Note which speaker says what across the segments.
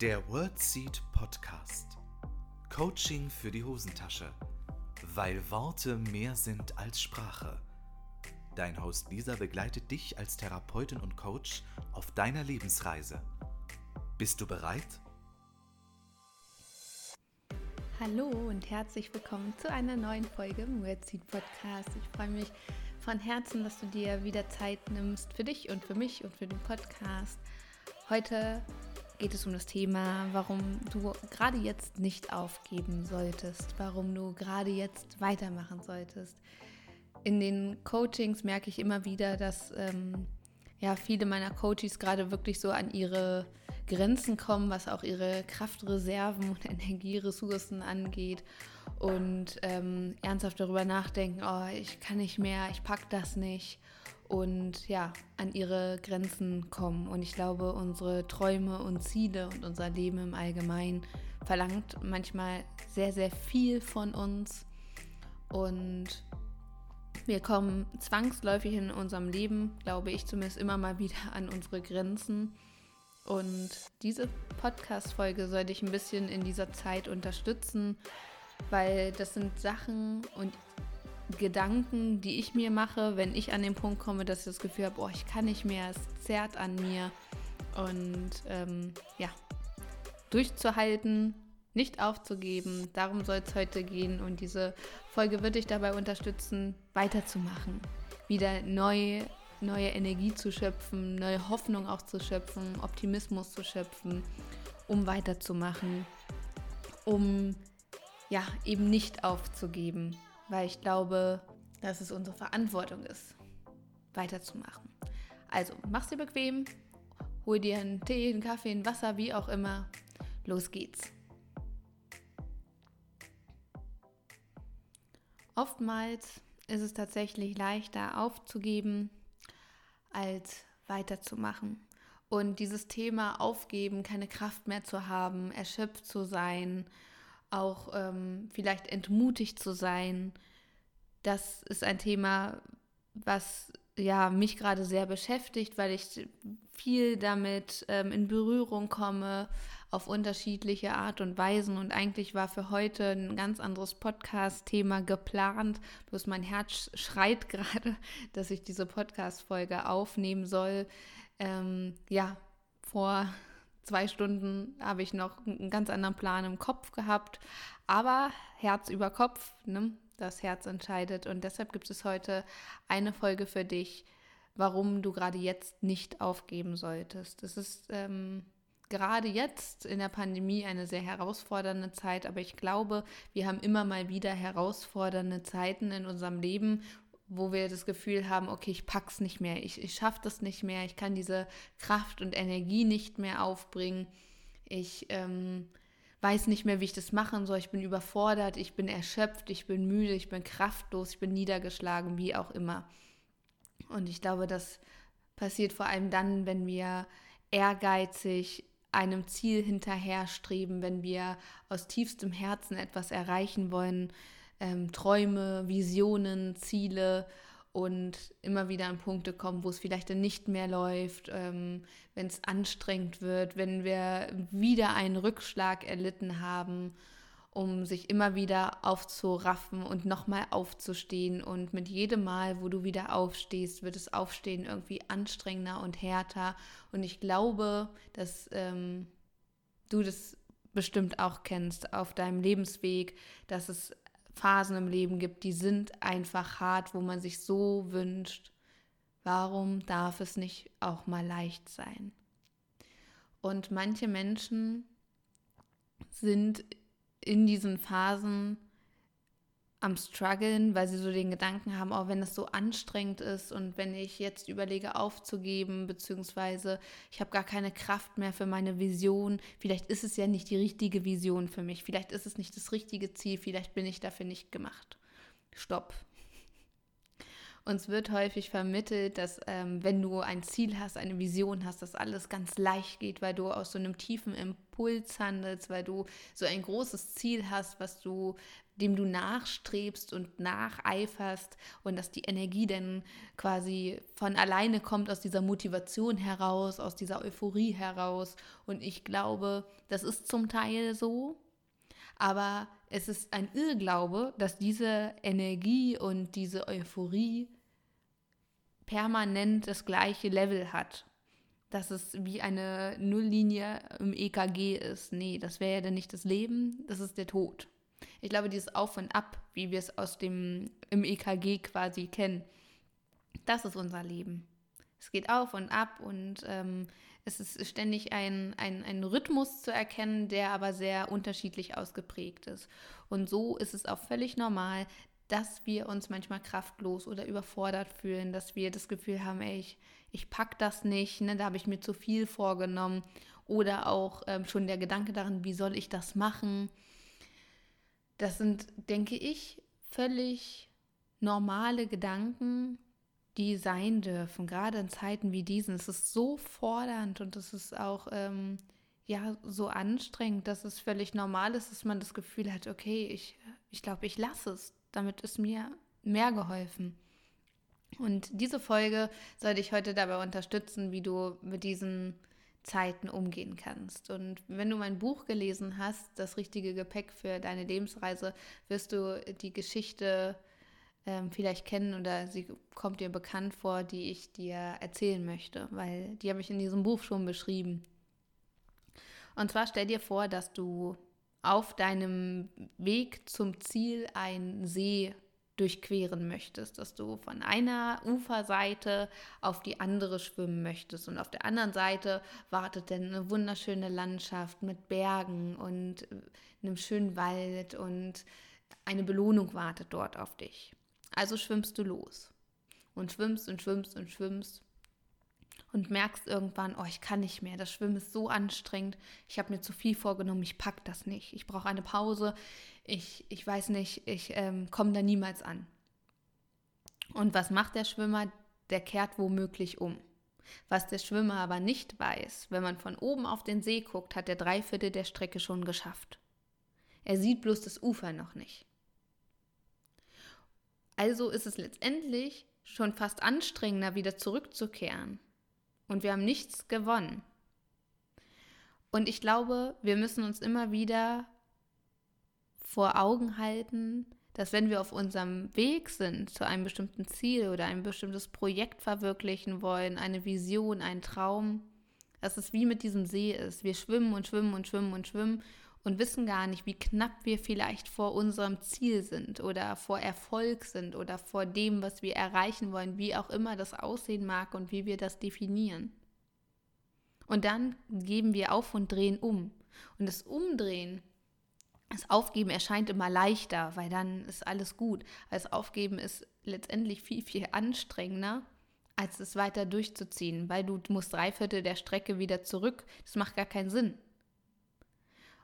Speaker 1: Der WordSeed Podcast. Coaching für die Hosentasche. Weil Worte mehr sind als Sprache. Dein Host Lisa begleitet dich als Therapeutin und Coach auf deiner Lebensreise. Bist du bereit?
Speaker 2: Hallo und herzlich willkommen zu einer neuen Folge im WordSeed Podcast. Ich freue mich von Herzen, dass du dir wieder Zeit nimmst für dich und für mich und für den Podcast. Heute geht es um das Thema, warum du gerade jetzt nicht aufgeben solltest, warum du gerade jetzt weitermachen solltest. In den Coachings merke ich immer wieder, dass ähm, ja, viele meiner Coaches gerade wirklich so an ihre Grenzen kommen, was auch ihre Kraftreserven und Energieressourcen angeht und ähm, ernsthaft darüber nachdenken, oh, ich kann nicht mehr, ich pack das nicht und ja, an ihre Grenzen kommen. Und ich glaube, unsere Träume und Ziele und unser Leben im Allgemeinen verlangt manchmal sehr, sehr viel von uns. Und wir kommen zwangsläufig in unserem Leben, glaube ich zumindest, immer mal wieder an unsere Grenzen. Und diese Podcast-Folge soll dich ein bisschen in dieser Zeit unterstützen, weil das sind Sachen und Gedanken, die ich mir mache, wenn ich an den Punkt komme, dass ich das Gefühl habe, oh, ich kann nicht mehr, es zerrt an mir. Und ähm, ja, durchzuhalten, nicht aufzugeben, darum soll es heute gehen. Und diese Folge wird dich dabei unterstützen, weiterzumachen, wieder neu, neue Energie zu schöpfen, neue Hoffnung auch zu schöpfen, Optimismus zu schöpfen, um weiterzumachen, um ja eben nicht aufzugeben weil ich glaube, dass es unsere Verantwortung ist, weiterzumachen. Also mach's dir bequem, hol dir einen Tee, einen Kaffee, ein Wasser, wie auch immer. Los geht's. Oftmals ist es tatsächlich leichter aufzugeben, als weiterzumachen. Und dieses Thema aufgeben, keine Kraft mehr zu haben, erschöpft zu sein, auch ähm, vielleicht entmutigt zu sein. Das ist ein Thema, was ja mich gerade sehr beschäftigt, weil ich viel damit ähm, in Berührung komme auf unterschiedliche Art und Weisen. Und eigentlich war für heute ein ganz anderes Podcast-Thema geplant. Bloß mein Herz schreit gerade, dass ich diese Podcast-Folge aufnehmen soll. Ähm, ja, vor zwei Stunden habe ich noch einen ganz anderen Plan im Kopf gehabt. Aber Herz über Kopf, ne? das Herz entscheidet. Und deshalb gibt es heute eine Folge für dich, warum du gerade jetzt nicht aufgeben solltest. Es ist ähm, gerade jetzt in der Pandemie eine sehr herausfordernde Zeit, aber ich glaube, wir haben immer mal wieder herausfordernde Zeiten in unserem Leben wo wir das Gefühl haben, okay, ich pack's nicht mehr, ich, ich schaffe das nicht mehr, ich kann diese Kraft und Energie nicht mehr aufbringen, ich ähm, weiß nicht mehr, wie ich das machen soll, ich bin überfordert, ich bin erschöpft, ich bin müde, ich bin kraftlos, ich bin niedergeschlagen, wie auch immer. Und ich glaube, das passiert vor allem dann, wenn wir ehrgeizig einem Ziel hinterherstreben, wenn wir aus tiefstem Herzen etwas erreichen wollen, ähm, Träume, Visionen, Ziele und immer wieder an Punkte kommen, wo es vielleicht dann nicht mehr läuft, ähm, wenn es anstrengend wird, wenn wir wieder einen Rückschlag erlitten haben, um sich immer wieder aufzuraffen und nochmal aufzustehen. Und mit jedem Mal, wo du wieder aufstehst, wird das Aufstehen irgendwie anstrengender und härter. Und ich glaube, dass ähm, du das bestimmt auch kennst auf deinem Lebensweg, dass es Phasen im Leben gibt, die sind einfach hart, wo man sich so wünscht, warum darf es nicht auch mal leicht sein? Und manche Menschen sind in diesen Phasen am struggeln, weil sie so den Gedanken haben, auch oh, wenn es so anstrengend ist und wenn ich jetzt überlege aufzugeben, beziehungsweise ich habe gar keine Kraft mehr für meine Vision, vielleicht ist es ja nicht die richtige Vision für mich, vielleicht ist es nicht das richtige Ziel, vielleicht bin ich dafür nicht gemacht. Stopp. Uns wird häufig vermittelt, dass ähm, wenn du ein Ziel hast, eine Vision hast, dass alles ganz leicht geht, weil du aus so einem tiefen Impuls handelst, weil du so ein großes Ziel hast, was du dem du nachstrebst und nacheiferst und dass die Energie dann quasi von alleine kommt aus dieser Motivation heraus, aus dieser Euphorie heraus. Und ich glaube, das ist zum Teil so, aber es ist ein Irrglaube, dass diese Energie und diese Euphorie permanent das gleiche Level hat. Dass es wie eine Nulllinie im EKG ist. Nee, das wäre ja dann nicht das Leben, das ist der Tod. Ich glaube, dieses Auf und Ab, wie wir es aus dem im EKG quasi kennen, das ist unser Leben. Es geht auf und ab und ähm, es ist ständig ein, ein, ein Rhythmus zu erkennen, der aber sehr unterschiedlich ausgeprägt ist. Und so ist es auch völlig normal, dass wir uns manchmal kraftlos oder überfordert fühlen, dass wir das Gefühl haben, ey, ich, ich pack das nicht, ne, da habe ich mir zu viel vorgenommen. Oder auch ähm, schon der Gedanke daran, wie soll ich das machen? Das sind, denke ich, völlig normale Gedanken, die sein dürfen, gerade in Zeiten wie diesen. Es ist so fordernd und es ist auch ähm, ja so anstrengend, dass es völlig normal ist, dass man das Gefühl hat, okay, ich, ich glaube, ich lasse es. Damit ist mir mehr geholfen. Und diese Folge soll dich heute dabei unterstützen, wie du mit diesen Zeiten umgehen kannst. Und wenn du mein Buch gelesen hast, Das richtige Gepäck für deine Lebensreise, wirst du die Geschichte ähm, vielleicht kennen oder sie kommt dir bekannt vor, die ich dir erzählen möchte, weil die habe ich in diesem Buch schon beschrieben. Und zwar stell dir vor, dass du auf deinem Weg zum Ziel einen See durchqueren möchtest, dass du von einer Uferseite auf die andere schwimmen möchtest und auf der anderen Seite wartet dann eine wunderschöne Landschaft mit Bergen und einem schönen Wald und eine Belohnung wartet dort auf dich. Also schwimmst du los und schwimmst und schwimmst und schwimmst und merkst irgendwann, oh, ich kann nicht mehr, das Schwimmen ist so anstrengend, ich habe mir zu viel vorgenommen, ich pack das nicht, ich brauche eine Pause, ich, ich weiß nicht, ich ähm, komme da niemals an. Und was macht der Schwimmer? Der kehrt womöglich um. Was der Schwimmer aber nicht weiß, wenn man von oben auf den See guckt, hat er drei Viertel der Strecke schon geschafft. Er sieht bloß das Ufer noch nicht. Also ist es letztendlich schon fast anstrengender, wieder zurückzukehren. Und wir haben nichts gewonnen. Und ich glaube, wir müssen uns immer wieder vor Augen halten, dass wenn wir auf unserem Weg sind zu einem bestimmten Ziel oder ein bestimmtes Projekt verwirklichen wollen, eine Vision, ein Traum, dass es wie mit diesem See ist. Wir schwimmen und schwimmen und schwimmen und schwimmen und wissen gar nicht, wie knapp wir vielleicht vor unserem Ziel sind oder vor Erfolg sind oder vor dem, was wir erreichen wollen, wie auch immer das aussehen mag und wie wir das definieren. Und dann geben wir auf und drehen um. Und das Umdrehen, das Aufgeben erscheint immer leichter, weil dann ist alles gut. Das Aufgeben ist letztendlich viel, viel anstrengender, als es weiter durchzuziehen, weil du musst drei Viertel der Strecke wieder zurück. Das macht gar keinen Sinn.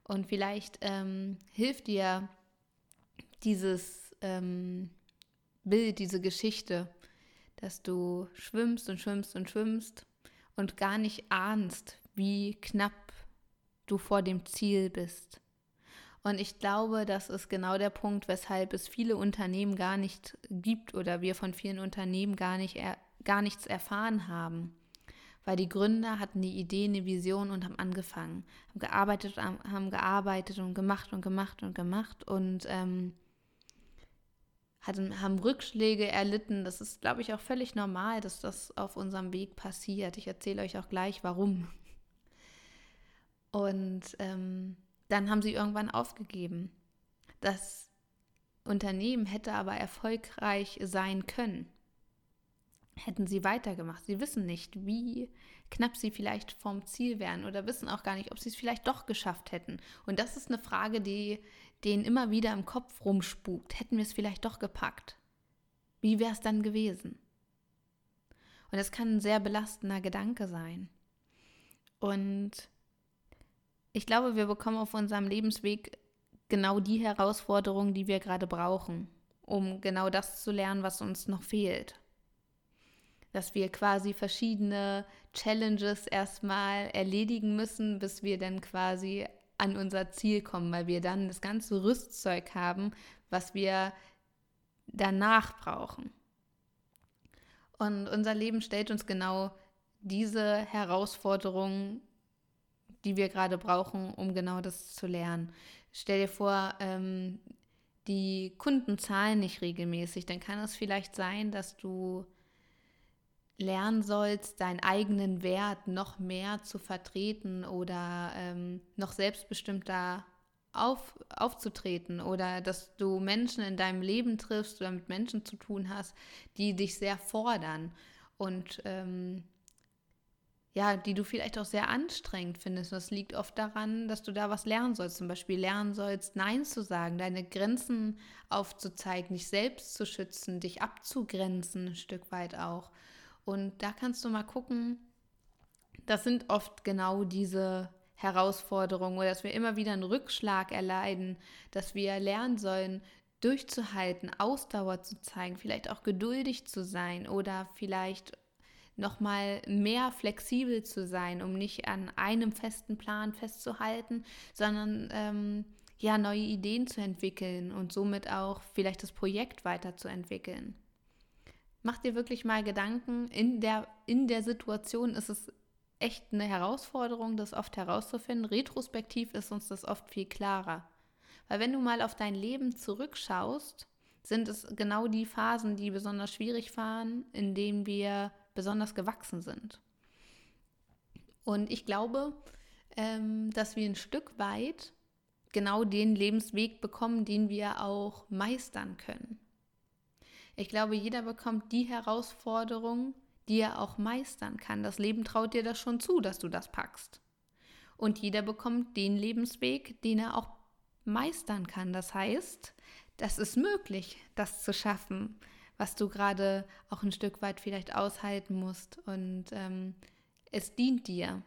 Speaker 2: Und vielleicht ähm, hilft dir dieses ähm, Bild, diese Geschichte, dass du schwimmst und schwimmst und schwimmst und gar nicht ahnst, wie knapp du vor dem Ziel bist. Und ich glaube, das ist genau der Punkt, weshalb es viele Unternehmen gar nicht gibt oder wir von vielen Unternehmen gar, nicht gar nichts erfahren haben weil die Gründer hatten die Idee, eine Vision und haben angefangen, haben gearbeitet, haben gearbeitet und gemacht und gemacht und gemacht und ähm, hatten, haben Rückschläge erlitten. Das ist, glaube ich, auch völlig normal, dass das auf unserem Weg passiert. Ich erzähle euch auch gleich, warum. Und ähm, dann haben sie irgendwann aufgegeben. Das Unternehmen hätte aber erfolgreich sein können hätten sie weitergemacht. Sie wissen nicht, wie knapp sie vielleicht vom Ziel wären oder wissen auch gar nicht, ob sie es vielleicht doch geschafft hätten. Und das ist eine Frage, die denen immer wieder im Kopf rumspukt. Hätten wir es vielleicht doch gepackt? Wie wäre es dann gewesen? Und das kann ein sehr belastender Gedanke sein. Und ich glaube, wir bekommen auf unserem Lebensweg genau die Herausforderungen, die wir gerade brauchen, um genau das zu lernen, was uns noch fehlt dass wir quasi verschiedene Challenges erstmal erledigen müssen, bis wir dann quasi an unser Ziel kommen, weil wir dann das ganze Rüstzeug haben, was wir danach brauchen. Und unser Leben stellt uns genau diese Herausforderungen, die wir gerade brauchen, um genau das zu lernen. Stell dir vor, ähm, die Kunden zahlen nicht regelmäßig, dann kann es vielleicht sein, dass du lernen sollst, deinen eigenen Wert noch mehr zu vertreten oder ähm, noch selbstbestimmter auf, aufzutreten oder dass du Menschen in deinem Leben triffst oder mit Menschen zu tun hast, die dich sehr fordern und ähm, ja, die du vielleicht auch sehr anstrengend findest. Das liegt oft daran, dass du da was lernen sollst. Zum Beispiel lernen sollst, Nein zu sagen, deine Grenzen aufzuzeigen, dich selbst zu schützen, dich abzugrenzen, ein Stück weit auch. Und da kannst du mal gucken, das sind oft genau diese Herausforderungen oder dass wir immer wieder einen Rückschlag erleiden, dass wir lernen sollen, durchzuhalten, Ausdauer zu zeigen, vielleicht auch geduldig zu sein oder vielleicht noch mal mehr flexibel zu sein, um nicht an einem festen Plan festzuhalten, sondern ähm, ja neue Ideen zu entwickeln und somit auch vielleicht das Projekt weiterzuentwickeln. Mach dir wirklich mal Gedanken. In der, in der Situation ist es echt eine Herausforderung, das oft herauszufinden. Retrospektiv ist uns das oft viel klarer. Weil wenn du mal auf dein Leben zurückschaust, sind es genau die Phasen, die besonders schwierig waren, in denen wir besonders gewachsen sind. Und ich glaube, ähm, dass wir ein Stück weit genau den Lebensweg bekommen, den wir auch meistern können. Ich glaube, jeder bekommt die Herausforderung, die er auch meistern kann. Das Leben traut dir das schon zu, dass du das packst. Und jeder bekommt den Lebensweg, den er auch meistern kann. Das heißt, das ist möglich, das zu schaffen, was du gerade auch ein Stück weit vielleicht aushalten musst. Und ähm, es dient dir.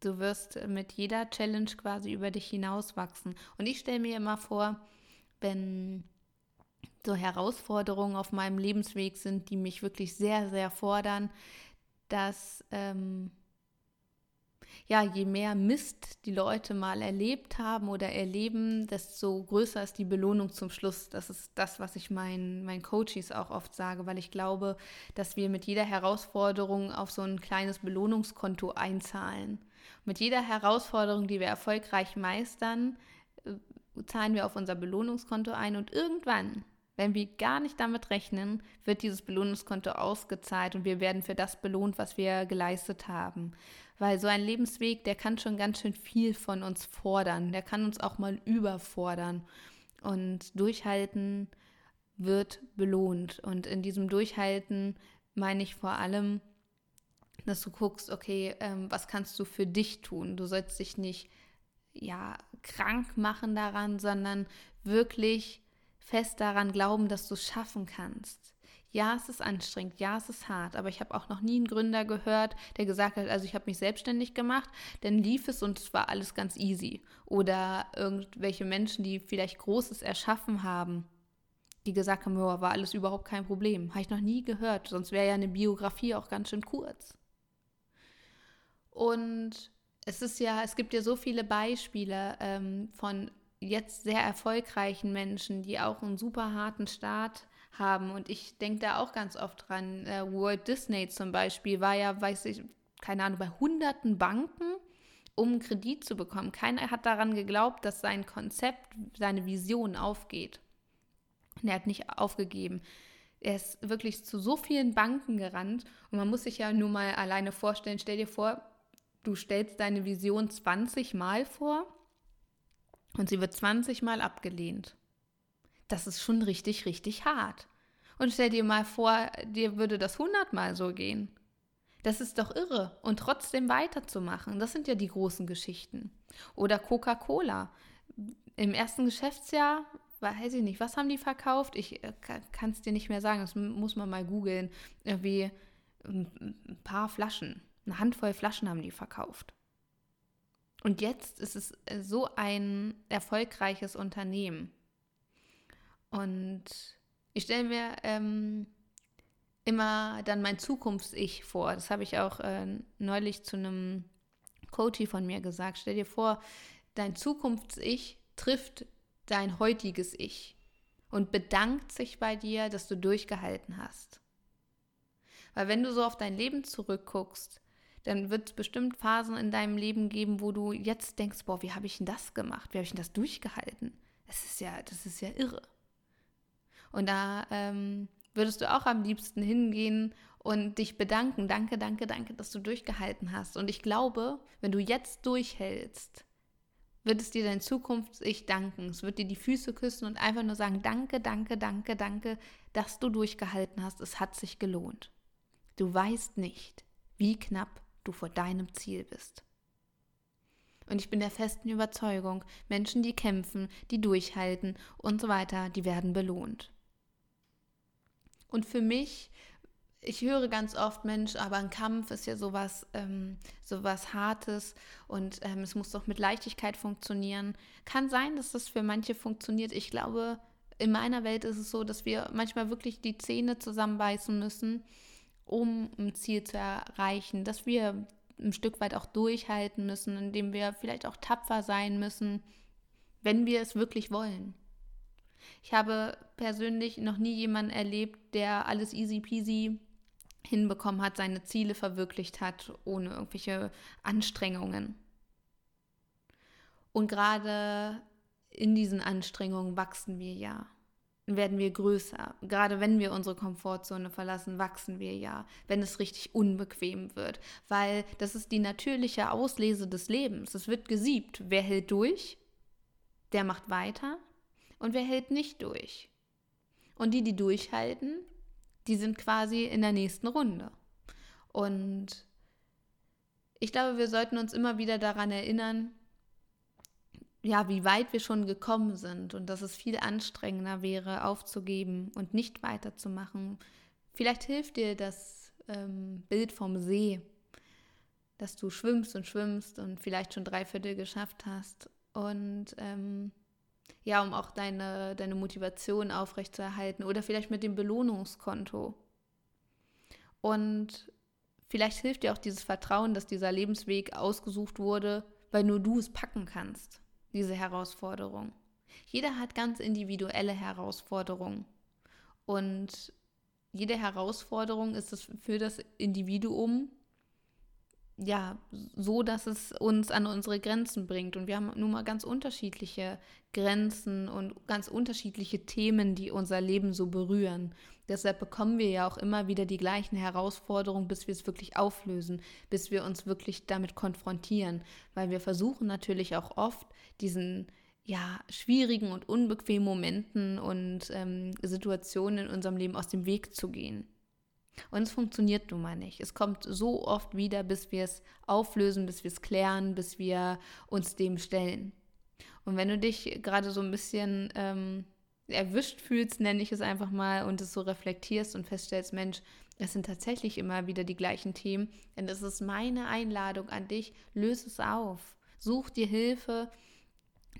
Speaker 2: Du wirst mit jeder Challenge quasi über dich hinauswachsen. Und ich stelle mir immer vor, wenn so Herausforderungen auf meinem Lebensweg sind, die mich wirklich sehr, sehr fordern, dass ähm, ja, je mehr Mist die Leute mal erlebt haben oder erleben, desto größer ist die Belohnung zum Schluss. Das ist das, was ich meinen, meinen Coaches auch oft sage, weil ich glaube, dass wir mit jeder Herausforderung auf so ein kleines Belohnungskonto einzahlen. Mit jeder Herausforderung, die wir erfolgreich meistern, äh, zahlen wir auf unser Belohnungskonto ein und irgendwann wenn wir gar nicht damit rechnen, wird dieses Belohnungskonto ausgezahlt und wir werden für das belohnt, was wir geleistet haben. Weil so ein Lebensweg, der kann schon ganz schön viel von uns fordern. Der kann uns auch mal überfordern. Und Durchhalten wird belohnt. Und in diesem Durchhalten meine ich vor allem, dass du guckst, okay, ähm, was kannst du für dich tun? Du sollst dich nicht ja krank machen daran, sondern wirklich fest daran glauben, dass du es schaffen kannst. Ja, es ist anstrengend, ja, es ist hart, aber ich habe auch noch nie einen Gründer gehört, der gesagt hat, also ich habe mich selbstständig gemacht, dann lief es und es war alles ganz easy. Oder irgendwelche Menschen, die vielleicht Großes erschaffen haben, die gesagt haben, oh, war alles überhaupt kein Problem. Habe ich noch nie gehört, sonst wäre ja eine Biografie auch ganz schön kurz. Und es ist ja, es gibt ja so viele Beispiele ähm, von jetzt sehr erfolgreichen Menschen, die auch einen super harten Start haben. Und ich denke da auch ganz oft dran. Äh, Walt Disney zum Beispiel war ja, weiß ich, keine Ahnung, bei hunderten Banken, um Kredit zu bekommen. Keiner hat daran geglaubt, dass sein Konzept, seine Vision aufgeht. Und er hat nicht aufgegeben. Er ist wirklich zu so vielen Banken gerannt und man muss sich ja nur mal alleine vorstellen, stell dir vor, du stellst deine Vision 20 Mal vor und sie wird 20 Mal abgelehnt. Das ist schon richtig, richtig hart. Und stell dir mal vor, dir würde das 100 Mal so gehen. Das ist doch irre. Und trotzdem weiterzumachen, das sind ja die großen Geschichten. Oder Coca-Cola. Im ersten Geschäftsjahr, weiß ich nicht, was haben die verkauft? Ich äh, kann es dir nicht mehr sagen, das muss man mal googeln. Irgendwie ein paar Flaschen, eine Handvoll Flaschen haben die verkauft. Und jetzt ist es äh, so ein erfolgreiches Unternehmen. Und ich stelle mir ähm, immer dann mein Zukunfts-Ich vor. Das habe ich auch äh, neulich zu einem Coach von mir gesagt. Stell dir vor, dein Zukunfts-Ich trifft dein heutiges Ich und bedankt sich bei dir, dass du durchgehalten hast. Weil wenn du so auf dein Leben zurückguckst, dann wird es bestimmt Phasen in deinem Leben geben, wo du jetzt denkst, boah, wie habe ich denn das gemacht? Wie habe ich denn das durchgehalten? Das ist ja, das ist ja irre. Und da ähm, würdest du auch am liebsten hingehen und dich bedanken. Danke, danke, danke, dass du durchgehalten hast. Und ich glaube, wenn du jetzt durchhältst, wird es dir dein Zukunfts-Ich danken. Es wird dir die Füße küssen und einfach nur sagen, danke, danke, danke, danke, dass du durchgehalten hast. Es hat sich gelohnt. Du weißt nicht, wie knapp du vor deinem Ziel bist. Und ich bin der festen Überzeugung, Menschen, die kämpfen, die durchhalten und so weiter, die werden belohnt. Und für mich, ich höre ganz oft, Mensch, aber ein Kampf ist ja sowas, ähm, sowas Hartes und ähm, es muss doch mit Leichtigkeit funktionieren. Kann sein, dass das für manche funktioniert. Ich glaube, in meiner Welt ist es so, dass wir manchmal wirklich die Zähne zusammenbeißen müssen um ein Ziel zu erreichen, dass wir ein Stück weit auch durchhalten müssen, indem wir vielleicht auch tapfer sein müssen, wenn wir es wirklich wollen. Ich habe persönlich noch nie jemanden erlebt, der alles easy peasy hinbekommen hat, seine Ziele verwirklicht hat, ohne irgendwelche Anstrengungen. Und gerade in diesen Anstrengungen wachsen wir ja werden wir größer. Gerade wenn wir unsere Komfortzone verlassen, wachsen wir ja, wenn es richtig unbequem wird. Weil das ist die natürliche Auslese des Lebens. Es wird gesiebt. Wer hält durch, der macht weiter. Und wer hält nicht durch? Und die, die durchhalten, die sind quasi in der nächsten Runde. Und ich glaube, wir sollten uns immer wieder daran erinnern, ja, wie weit wir schon gekommen sind und dass es viel anstrengender wäre, aufzugeben und nicht weiterzumachen. Vielleicht hilft dir das ähm, Bild vom See, dass du schwimmst und schwimmst und vielleicht schon drei Viertel geschafft hast. Und ähm, ja, um auch deine, deine Motivation aufrechtzuerhalten oder vielleicht mit dem Belohnungskonto. Und vielleicht hilft dir auch dieses Vertrauen, dass dieser Lebensweg ausgesucht wurde, weil nur du es packen kannst diese Herausforderung. Jeder hat ganz individuelle Herausforderungen. Und jede Herausforderung ist es für das Individuum ja so, dass es uns an unsere Grenzen bringt. Und wir haben nun mal ganz unterschiedliche Grenzen und ganz unterschiedliche Themen, die unser Leben so berühren. Deshalb bekommen wir ja auch immer wieder die gleichen Herausforderungen, bis wir es wirklich auflösen, bis wir uns wirklich damit konfrontieren. Weil wir versuchen natürlich auch oft, diesen ja, schwierigen und unbequemen Momenten und ähm, Situationen in unserem Leben aus dem Weg zu gehen. Und es funktioniert nun mal nicht. Es kommt so oft wieder, bis wir es auflösen, bis wir es klären, bis wir uns dem stellen. Und wenn du dich gerade so ein bisschen ähm, erwischt fühlst, nenne ich es einfach mal, und es so reflektierst und feststellst, Mensch, es sind tatsächlich immer wieder die gleichen Themen, dann ist es meine Einladung an dich, löse es auf. Such dir Hilfe,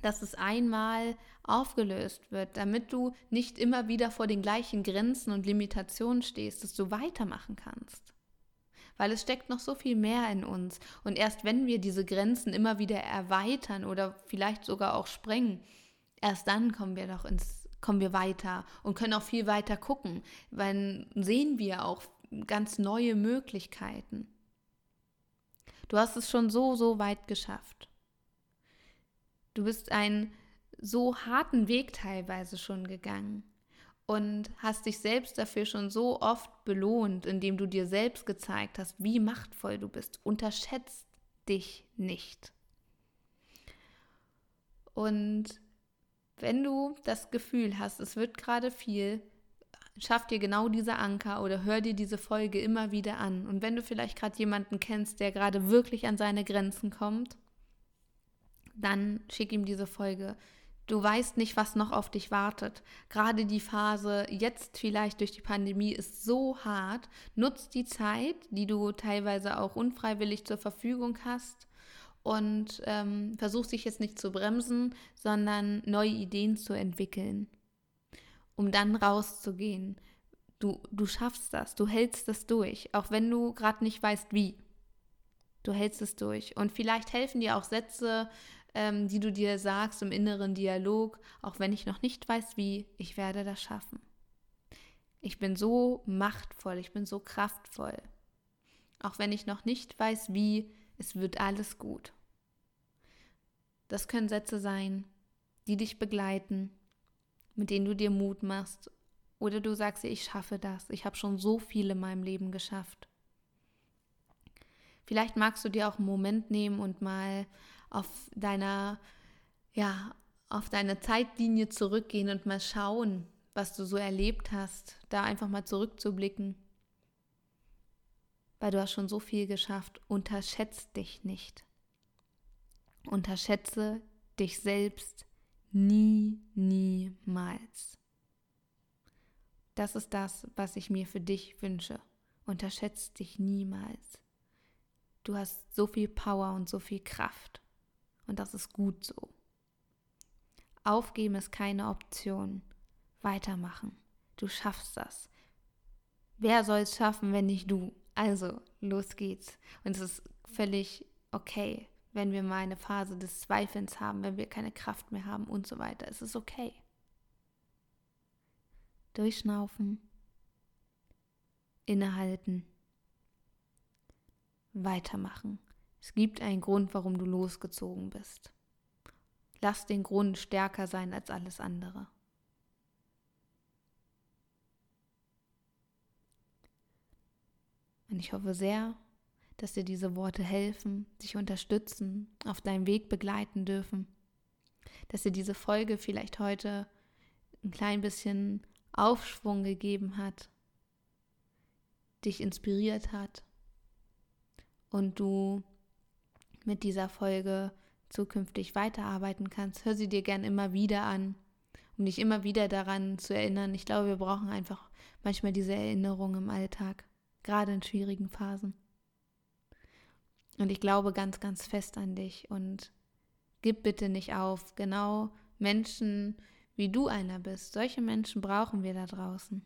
Speaker 2: dass es einmal aufgelöst wird, damit du nicht immer wieder vor den gleichen Grenzen und Limitationen stehst, dass du weitermachen kannst. Weil es steckt noch so viel mehr in uns. Und erst wenn wir diese Grenzen immer wieder erweitern oder vielleicht sogar auch sprengen, erst dann kommen wir doch ins, kommen wir weiter und können auch viel weiter gucken. Weil sehen wir auch ganz neue Möglichkeiten. Du hast es schon so, so weit geschafft. Du bist einen so harten Weg teilweise schon gegangen und hast dich selbst dafür schon so oft belohnt, indem du dir selbst gezeigt hast, wie machtvoll du bist. Unterschätzt dich nicht. Und wenn du das Gefühl hast, es wird gerade viel, schaff dir genau diese Anker oder hör dir diese Folge immer wieder an. Und wenn du vielleicht gerade jemanden kennst, der gerade wirklich an seine Grenzen kommt, dann schick ihm diese Folge. Du weißt nicht, was noch auf dich wartet. Gerade die Phase jetzt vielleicht durch die Pandemie ist so hart. Nutz die Zeit, die du teilweise auch unfreiwillig zur Verfügung hast und ähm, versuch dich jetzt nicht zu bremsen, sondern neue Ideen zu entwickeln, um dann rauszugehen. Du, du schaffst das, du hältst das durch, auch wenn du gerade nicht weißt, wie. Du hältst es durch. Und vielleicht helfen dir auch Sätze, ähm, die du dir sagst im inneren Dialog, auch wenn ich noch nicht weiß, wie, ich werde das schaffen. Ich bin so machtvoll, ich bin so kraftvoll. Auch wenn ich noch nicht weiß, wie, es wird alles gut. Das können Sätze sein, die dich begleiten, mit denen du dir Mut machst. Oder du sagst ich schaffe das. Ich habe schon so viel in meinem Leben geschafft. Vielleicht magst du dir auch einen Moment nehmen und mal auf deiner, ja, auf deine Zeitlinie zurückgehen und mal schauen, was du so erlebt hast. Da einfach mal zurückzublicken. Weil du hast schon so viel geschafft. Unterschätzt dich nicht. Unterschätze dich selbst nie, niemals. Das ist das, was ich mir für dich wünsche. Unterschätzt dich niemals. Du hast so viel Power und so viel Kraft. Und das ist gut so. Aufgeben ist keine Option. Weitermachen. Du schaffst das. Wer soll es schaffen, wenn nicht du? Also, los geht's. Und es ist völlig okay, wenn wir mal eine Phase des Zweifelns haben, wenn wir keine Kraft mehr haben und so weiter. Es ist okay. Durchschnaufen. Innehalten weitermachen. Es gibt einen Grund, warum du losgezogen bist. Lass den Grund stärker sein als alles andere. Und ich hoffe sehr, dass dir diese Worte helfen, dich unterstützen, auf deinem Weg begleiten dürfen. Dass dir diese Folge vielleicht heute ein klein bisschen Aufschwung gegeben hat, dich inspiriert hat und du mit dieser Folge zukünftig weiterarbeiten kannst, hör sie dir gern immer wieder an, um dich immer wieder daran zu erinnern. Ich glaube, wir brauchen einfach manchmal diese Erinnerung im Alltag, gerade in schwierigen Phasen. Und ich glaube ganz, ganz fest an dich und gib bitte nicht auf. Genau Menschen, wie du einer bist, solche Menschen brauchen wir da draußen,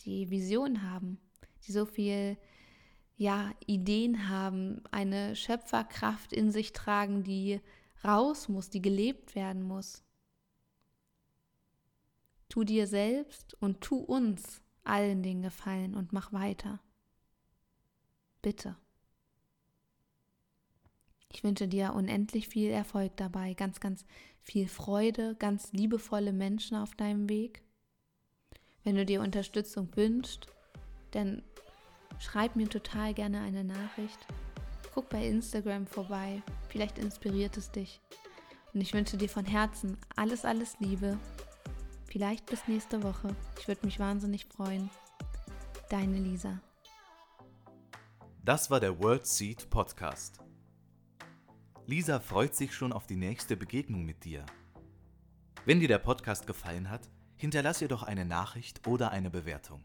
Speaker 2: die Vision haben, die so viel ja, Ideen haben, eine Schöpferkraft in sich tragen, die raus muss, die gelebt werden muss. Tu dir selbst und tu uns allen den Gefallen und mach weiter. Bitte. Ich wünsche dir unendlich viel Erfolg dabei, ganz, ganz viel Freude, ganz liebevolle Menschen auf deinem Weg. Wenn du dir Unterstützung wünschst, dann Schreib mir total gerne eine Nachricht. Guck bei Instagram vorbei. Vielleicht inspiriert es dich. Und ich wünsche dir von Herzen alles, alles Liebe. Vielleicht bis nächste Woche. Ich würde mich wahnsinnig freuen. Deine Lisa.
Speaker 1: Das war der World Seed Podcast. Lisa freut sich schon auf die nächste Begegnung mit dir. Wenn dir der Podcast gefallen hat, hinterlass ihr doch eine Nachricht oder eine Bewertung.